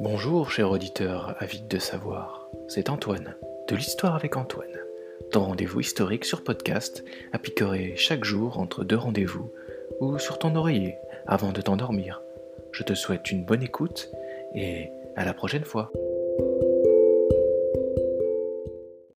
Bonjour, cher auditeur avide de savoir. C'est Antoine, de l'Histoire avec Antoine. Ton rendez-vous historique sur podcast, à picorer chaque jour entre deux rendez-vous ou sur ton oreiller avant de t'endormir. Je te souhaite une bonne écoute et à la prochaine fois.